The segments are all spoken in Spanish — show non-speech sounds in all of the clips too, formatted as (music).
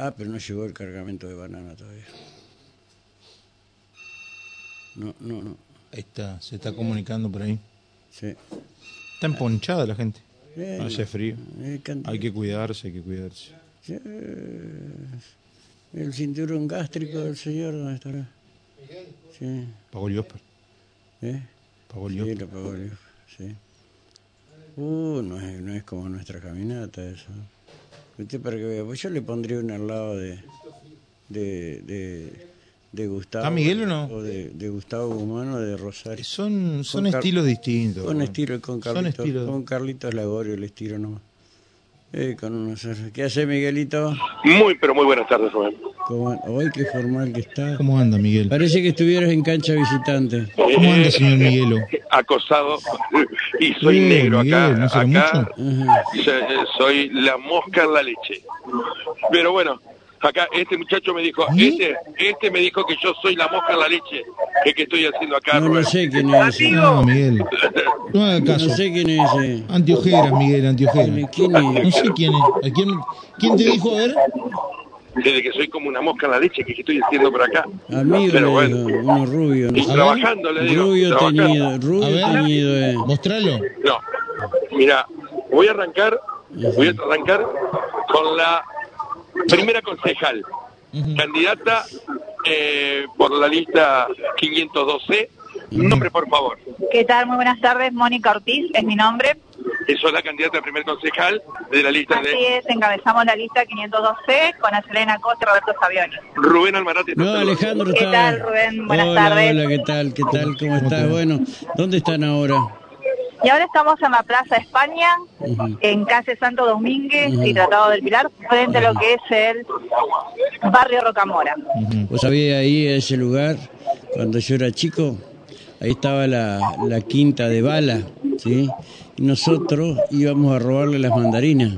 Ah, pero no llegó el cargamento de banana todavía. No, no, no. Ahí está, se está comunicando por ahí. Sí. Está emponchada la gente. Bien. Hace frío. Eh, Hay que cuidarse, hay que cuidarse. Sí, El cinturón gástrico del señor, ¿dónde estará? Sí. Pagó el. ¿Eh? Pagó el Sí, lo pagó el sí. Uh, no es, no es como nuestra caminata eso. Usted para que vea, pues yo le pondría una al lado de de, de, de Gustavo. ¿Está Miguel o no? O de, de Gustavo Guzmán o de Rosario. Son, son Con Car- estilos distintos. Con ¿no? estilo, con Son Carlitos, estilos. con Carlitos Lagorio el estilo nomás. Eh, con unos- ¿Qué hace Miguelito? Muy, pero muy buenas tardes, Rubén. ¿Cómo, hoy qué formal que está. ¿Cómo anda, Miguel? Parece que estuvieras en cancha visitante. ¿Cómo anda, señor Miguelo? Acosado (laughs) y soy Bien, negro Miguel, acá. ¿no será acá se- soy la mosca en la leche. Pero bueno, acá este muchacho me dijo, este, este me dijo que yo soy la mosca en la leche. que que estoy haciendo acá, No, Rubén? no sé quién es ese. No, Miguel. (laughs) No haga caso. No sé quién es ese. Antiojeras, Miguel, antiojeras. ¿Quién es? No sé quién es. ¿A quién, quién te dijo? A ver. Desde que soy como una mosca en la leche, que estoy haciendo por acá. Amigo, Pero bueno. uno rubio. Y trabajando, le digo. Rubio trabajando. teñido, A rubio ver. teñido, eh. Mostralo. No, mira, voy a arrancar, voy a arrancar con la primera concejal, candidata eh, por la lista 512. Nombre, por favor. ¿Qué tal? Muy buenas tardes. Mónica Ortiz es mi nombre. Eso es la candidata a primer concejal de la lista Así de es, encabezamos la lista 512 con Acelena Costa y Roberto Savioni. Rubén Almarate. No, Alejandro ¿Qué tal, Rubén? Buenas hola, tardes. Hola, ¿qué tal? ¿Qué tal? ¿Cómo estás? Bueno, ¿dónde están ahora? Y ahora estamos en la Plaza España, en calle Santo Domínguez Ujú. y Tratado del Pilar, frente a lo que es el barrio Rocamora. Vos sabías ahí, ese lugar, cuando yo era chico, ahí estaba la, la quinta de bala, ¿sí? Nosotros íbamos a robarle las mandarinas.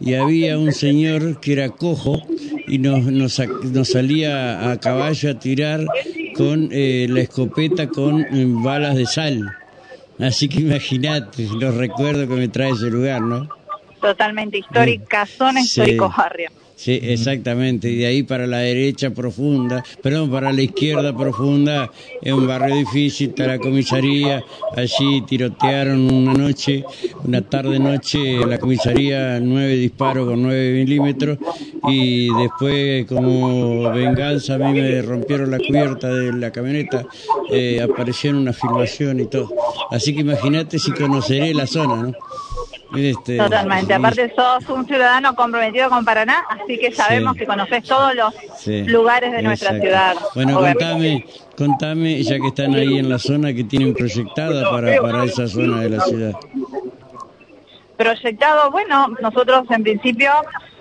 Y había un señor que era cojo y nos, nos, nos salía a caballo a tirar con eh, la escopeta con eh, balas de sal. Así que imagínate los recuerdos que me trae ese lugar, ¿no? Totalmente histórica, zona Sí. histórico barrio. Sí, exactamente. Y de ahí para la derecha profunda, perdón, para la izquierda profunda, es un barrio difícil, está la comisaría. Allí tirotearon una noche, una tarde-noche, en la comisaría, nueve disparos con nueve milímetros. Y después, como venganza, a mí me rompieron la cubierta de la camioneta, eh, apareció en una filmación y todo. Así que imagínate si conoceré la zona, ¿no? Este, Totalmente. Aparte sos un ciudadano comprometido con Paraná, así que sabemos Sí. que conoces todos los Sí, lugares de nuestra ciudad. Bueno, contame, contame, ya que están ahí en la zona que tienen proyectada para, para esa zona de la ciudad. Proyectado, bueno, nosotros en principio,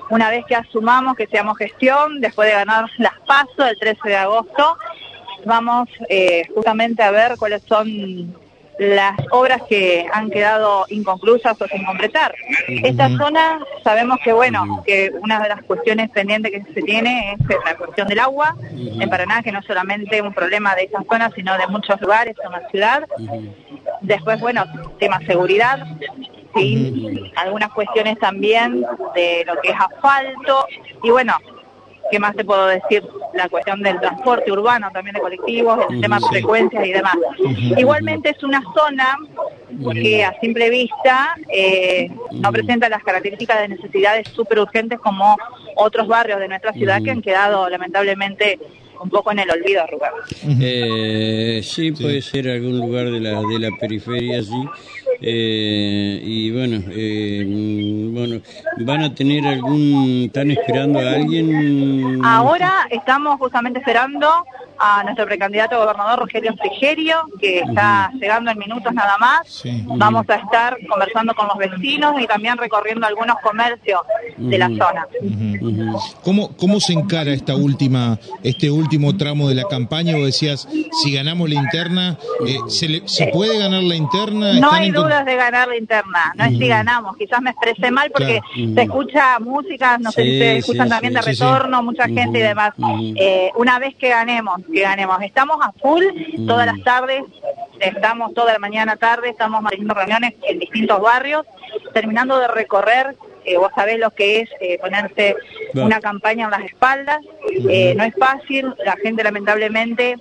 una vez que asumamos que seamos gestión, después de ganar las PASO el 13 de agosto, vamos eh, justamente a ver cuáles son las obras que han quedado inconclusas o sin completar. Esta zona sabemos que, bueno, que una de las cuestiones pendientes que se tiene es la cuestión del agua en Paraná, que no es solamente un problema de esta zona, sino de muchos lugares en la ciudad. Después, bueno, tema seguridad, sí, algunas cuestiones también de lo que es asfalto y bueno, ¿qué más te puedo decir? La cuestión del transporte urbano, también de colectivos, el tema de sí. frecuencias y demás. Igualmente es una zona que a simple vista eh, no presenta las características de necesidades súper urgentes como otros barrios de nuestra ciudad que han quedado lamentablemente un poco en el olvido, Rubén. Eh, sí, puede ser algún lugar de la, de la periferia, sí. Eh, y bueno, eh, bueno, ¿van a tener algún, están esperando a alguien? Ahora estamos justamente esperando a nuestro precandidato gobernador Rogelio Frigerio, que está llegando en minutos nada más. Sí. Vamos a estar conversando con los vecinos y también recorriendo algunos comercios de la zona. ¿Cómo, ¿Cómo se encara esta última, este último tramo de la campaña? Vos decías, si ganamos la interna, eh, ¿se, le- ¿se puede ganar la interna? No ¿Están hay dudas de ganar la interna, no es si ganamos, quizás me expresé mal porque Claro. se escucha música, no sé si se sí, escuchan también de retorno, mucha gente y demás. Eh, una vez que ganemos, que ganemos, estamos a full todas las tardes, estamos toda la mañana tarde, estamos haciendo reuniones en distintos barrios, terminando de recorrer eh, vos sabés lo que es eh, ponerse una campaña en las espaldas, eh, no es fácil, la gente lamentablemente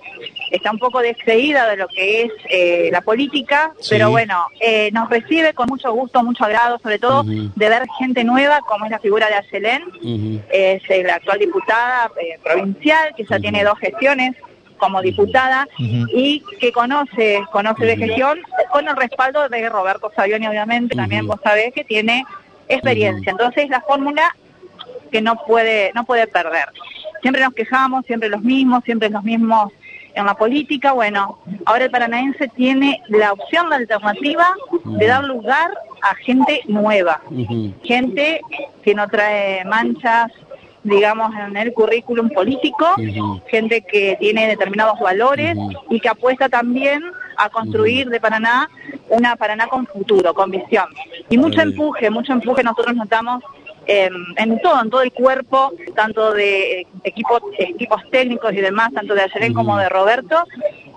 está un poco descreída de lo que es la política, pero bueno, nos recibe con mucho gusto, mucho agrado, sobre todo de ver gente nueva como es la figura de Ayelén, es la actual diputada provincial, que ya tiene dos gestiones, como diputada y que conoce, conoce de gestión con el respaldo de Roberto Savioni, obviamente, también vos sabés que tiene experiencia. Entonces la fórmula que no puede, no puede perder. Siempre nos quejamos, siempre los mismos, siempre los mismos en la política. Bueno, ahora el paranaense tiene la opción, de alternativa de dar lugar a gente nueva, gente que no trae manchas, digamos, en el currículum político, gente que tiene determinados valores y que apuesta también a construir de Paraná una Paraná con futuro, con visión. Y mucho empuje, mucho empuje. Nosotros notamos en todo, en todo el cuerpo, tanto de equipos, equipos técnicos y demás, tanto de Ayerén como de Roberto.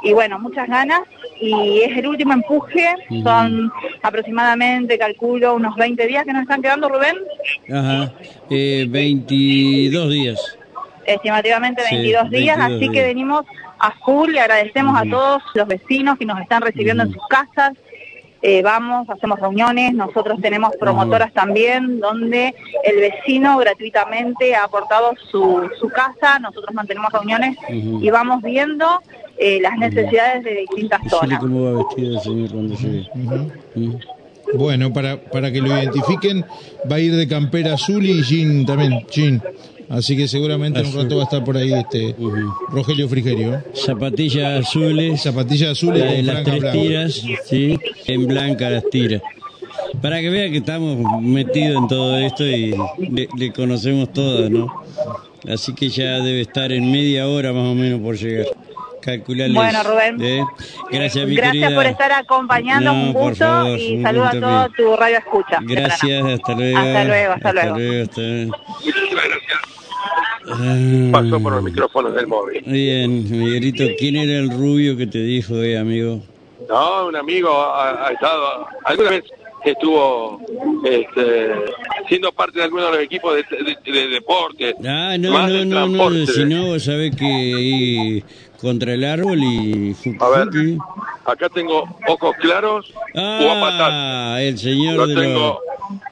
Y bueno, muchas ganas. Y es el último empuje, son aproximadamente, calculo, unos 20 días que nos están quedando, Rubén. Ajá, eh, 22 días. Estimativamente 22 días, así que venimos a full. Y agradecemos a todos los vecinos que nos están recibiendo en sus casas, eh, vamos, hacemos reuniones, nosotros tenemos promotoras también, donde el vecino gratuitamente ha aportado su, su casa, nosotros mantenemos reuniones y vamos viendo eh, las necesidades de distintas zonas. cómo va vestido el señor cuando Bueno, para, para que lo identifiquen, va a ir de campera azul y jean también, jean. Así que seguramente en un rato va a estar por ahí este Rogelio Frigerio. Zapatillas azules. Zapatillas azules de las tres tiras, sí, en blanca las tiras. Para que vean que estamos metidos en todo esto y le, conocemos todas, ¿no? Así que ya debe estar en media hora más o menos por llegar. Calcularles, bueno, Rubén. ¿eh? Gracias, mi Gracias por estar acompañando, un gusto y saludos a todo tu radio escucha. Gracias, hasta luego. Hasta luego, hasta, luego. Hasta luego. Pasó por los micrófonos del móvil. Bien, Miguelito, ¿quién era el rubio que te dijo, eh, amigo? No, un amigo ha, estado, alguna vez estuvo este, siendo parte de alguno de los equipos de, deporte. Ah, no, no, no, no, si no, vos sabés que ahí contra el árbol y... A ver, acá tengo ojos claros ah, el señor de tengo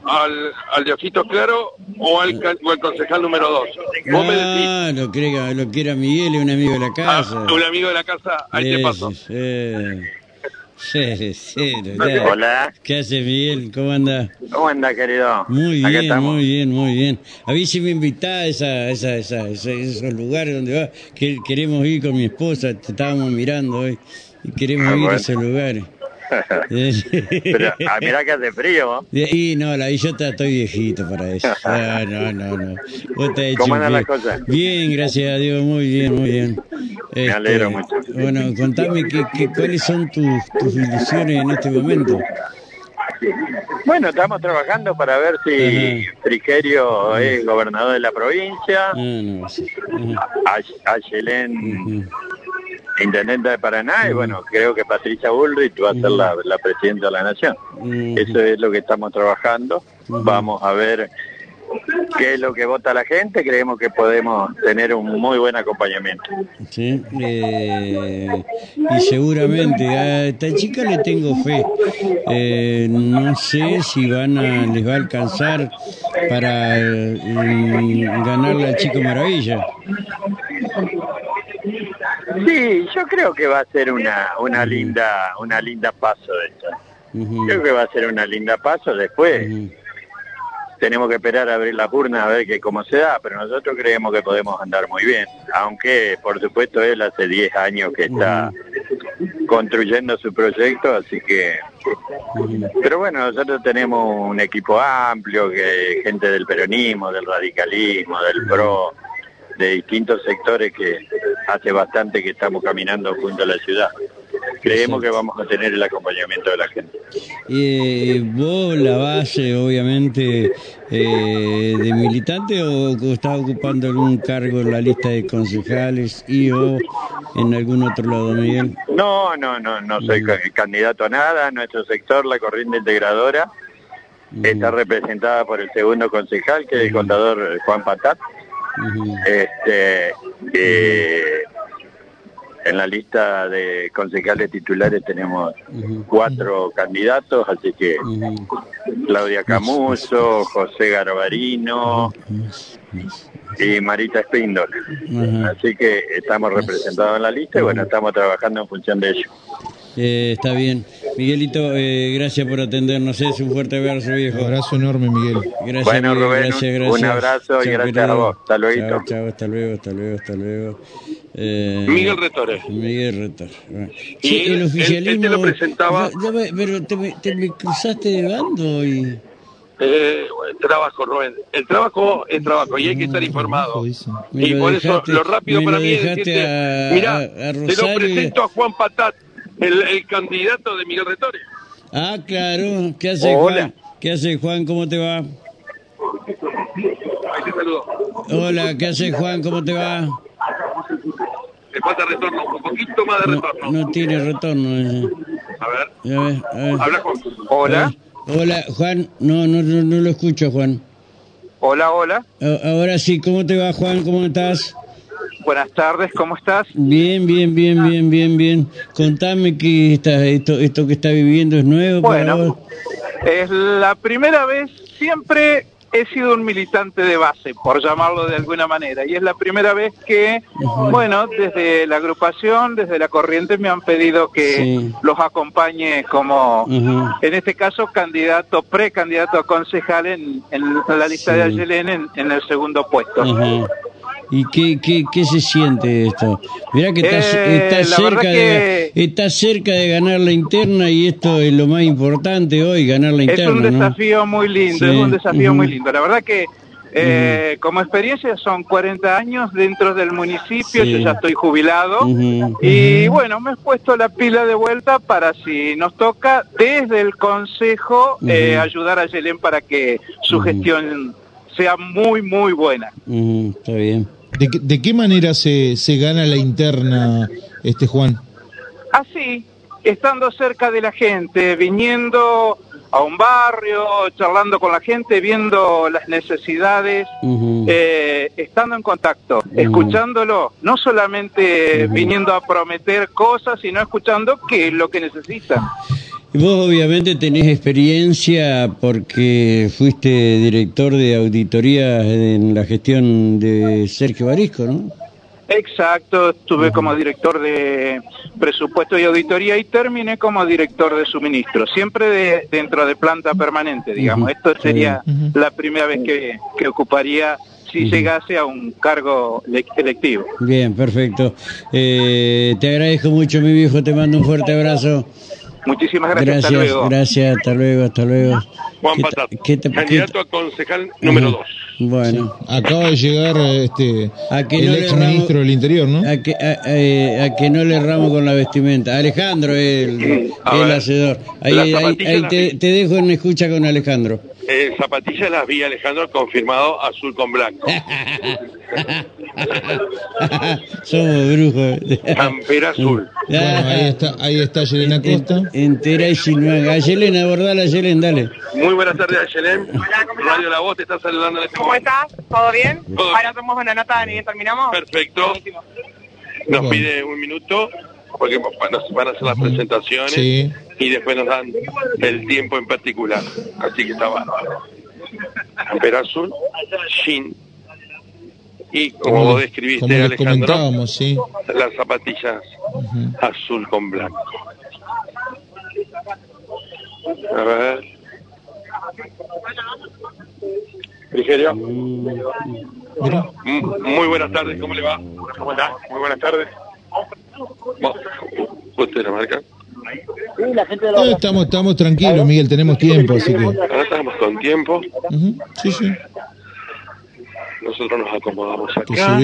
al, al de ojitos claros o al, o concejal número dos. ¿Vos me decís? Ah, lo que, lo que era Miguel, es un amigo de la casa. Ah, un amigo de la casa, ahí te paso. Sí, sí, (laughs) Hola. ¿Qué hace Miguel? ¿Cómo anda? ¿Cómo anda, querido? Muy bien, muy bien, muy bien. A mí si me invitás a esa, esa, esa, esos lugares donde va, que queremos ir con mi esposa, te estábamos mirando hoy, y queremos ah, ir a esos lugares. (laughs) Pero ah, mira que hace frío. Y no, la yo estoy viejito para eso. (laughs) Ah, no, no, no. ¿Cómo andan las cosas? Bien, gracias a Dios, muy bien, muy bien. Me alegro este, mucho. Bueno, contame que, cuáles son tus, tus ilusiones en este momento. Bueno, estamos trabajando para ver si Frigerio es gobernador de la provincia, ah, no, intendente de Paraná y bueno, creo que Patricia Bullrich va a ser la, presidenta de la nación. Eso es lo que estamos trabajando. Vamos a ver qué es lo que vota la gente, creemos que podemos tener un muy buen acompañamiento. Sí, eh, y seguramente a esta chica le tengo fe. Eh, no sé si van a, les va a alcanzar para mm, ganarle al Chico Maravilla. Sí, yo creo que va a ser una, una linda, una linda paso de esto. Creo que va a ser una linda paso después. Tenemos que esperar a abrir la urna a ver que cómo se da, pero nosotros creemos que podemos andar muy bien. Aunque, por supuesto, él hace 10 años que está construyendo su proyecto, así que... Pero bueno, nosotros tenemos un equipo amplio, que gente del peronismo, del radicalismo, del PRO, de distintos sectores que hace bastante que estamos caminando junto a la ciudad. Creemos que vamos a tener el acompañamiento de la gente. ¿Y vos la base, obviamente, eh, de militante o estás ocupando algún cargo en la lista de concejales y o en algún otro lado, Miguel? No, no, no, no soy candidato a nada. Nuestro sector, la corriente integradora, está representada por el segundo concejal, que es el contador Juan Patat. Este, eh, en la lista de concejales titulares tenemos cuatro candidatos, así que Claudia Camuso, José Garbarino y Marita Spindol. Así que estamos representados en la lista y bueno, estamos trabajando en función de ello. Eh, está bien. Miguelito, eh, gracias por atendernos. Es un fuerte abrazo, viejo. Un abrazo enorme, Miguel. Gracias, bueno, Rubén, gracias, gracias. un abrazo y gracias a vos. Hasta luego. Chao, chao, hasta luego, hasta luego, hasta luego. Eh, Miguel Retores. Miguel Retores. Sí, el oficialismo. Él, te lo presentaba. pero te, te me cruzaste de bando y. Eh, el trabajo, Rubén. El trabajo es trabajo y hay que estar informado. Y por eso lo rápido para mí es decirte, mira, te lo presento a Juan Patat el, candidato de Miguel Retores. Ah, claro. ¿Qué hace Juan? ¿Qué hace Juan? ¿Cómo te va? Hola, ¿qué hace Juan? ¿Cómo te va? Le falta retorno, un poquito más de retorno. No, tiene retorno. Eh. A ver. A ver, a ver. Habla con... Hola. Hola, Juan. No, no, no, no lo escucho, Juan. Hola, hola. Ahora sí, ¿cómo te va, Juan? ¿Cómo estás? Buenas tardes, ¿cómo estás? Bien, bien, bien, bien, bien, bien. Contame que está, esto, esto que está viviendo es nuevo bueno, Es la primera vez, siempre he sido un militante de base, por llamarlo de alguna manera, y es la primera vez que, bueno, desde la agrupación, desde la corriente me han pedido que los acompañe como, en este caso, candidato, precandidato a concejal en, la lista de Ayelén en, el segundo puesto. ¿Y qué, qué, qué se siente esto? Mirá que está, eh, cerca de, está cerca de ganar la interna y esto es lo más importante hoy, ganar la interna. Es un desafío muy lindo, es un desafío muy lindo. La verdad que eh, como experiencia son 40 años dentro del municipio, yo ya estoy jubilado y bueno, me he puesto la pila de vuelta para si nos toca desde el consejo eh, ayudar a Yelén para que su gestión sea muy, muy buena. está bien. ¿De, qué manera se, se gana la interna, este Juan? Así, estando cerca de la gente, viniendo a un barrio, charlando con la gente, viendo las necesidades, eh, estando en contacto, escuchándolo, no solamente viniendo a prometer cosas, sino escuchando qué es lo que necesitan. Vos obviamente tenés experiencia porque fuiste director de auditoría en la gestión de Sergio Barisco, ¿no? Exacto, estuve como director de presupuesto y auditoría y terminé como director de suministro, siempre de, dentro de planta permanente, digamos. Esto sería la primera vez que, que ocuparía si llegase a un cargo electivo. Bien, perfecto. Eh, te agradezco mucho, mi viejo, te mando un fuerte abrazo. Muchísimas gracias. Gracias, hasta luego. gracias. Hasta luego, hasta luego. Juan Patat, candidato a concejal número dos. Bueno. Acaba de llegar este a que el no ex ministro del Interior, ¿no? A que, a, a, que no le erramos con la vestimenta. Alejandro, el, el hacedor. Ahí, ahí, ahí te, te, dejo en escucha con Alejandro. Eh, zapatillas las vi, Alejandro, confirmado azul con blanco. (laughs) Somos brujos. Campera azul. Bueno, ahí está, ahí está Yelena Costa. Entera y sin A Yelena, abordala, Yelen, dale. Muy buenas tardes, Yelen. Radio La Voz te está saludando. En este ¿Cómo estás? ¿Todo bien? Ahora hacemos una nota y terminamos. Perfecto. Nos pide un minuto porque van a hacer las presentaciones y después nos dan el tiempo en particular. Así que está bárbaro. Campera azul, Shin. Y como, vos describiste, Alejandro, sí. las zapatillas azul con blanco. A ver. Frigerio. Mm, muy buenas tardes, ¿cómo le va? ¿Cómo está? Muy buenas tardes. ¿Usted la marca? Estamos, estamos tranquilos, Miguel, tenemos tiempo, así que... Ahora estamos con tiempo. Sí, sí. Nosotros nos acomodamos acá.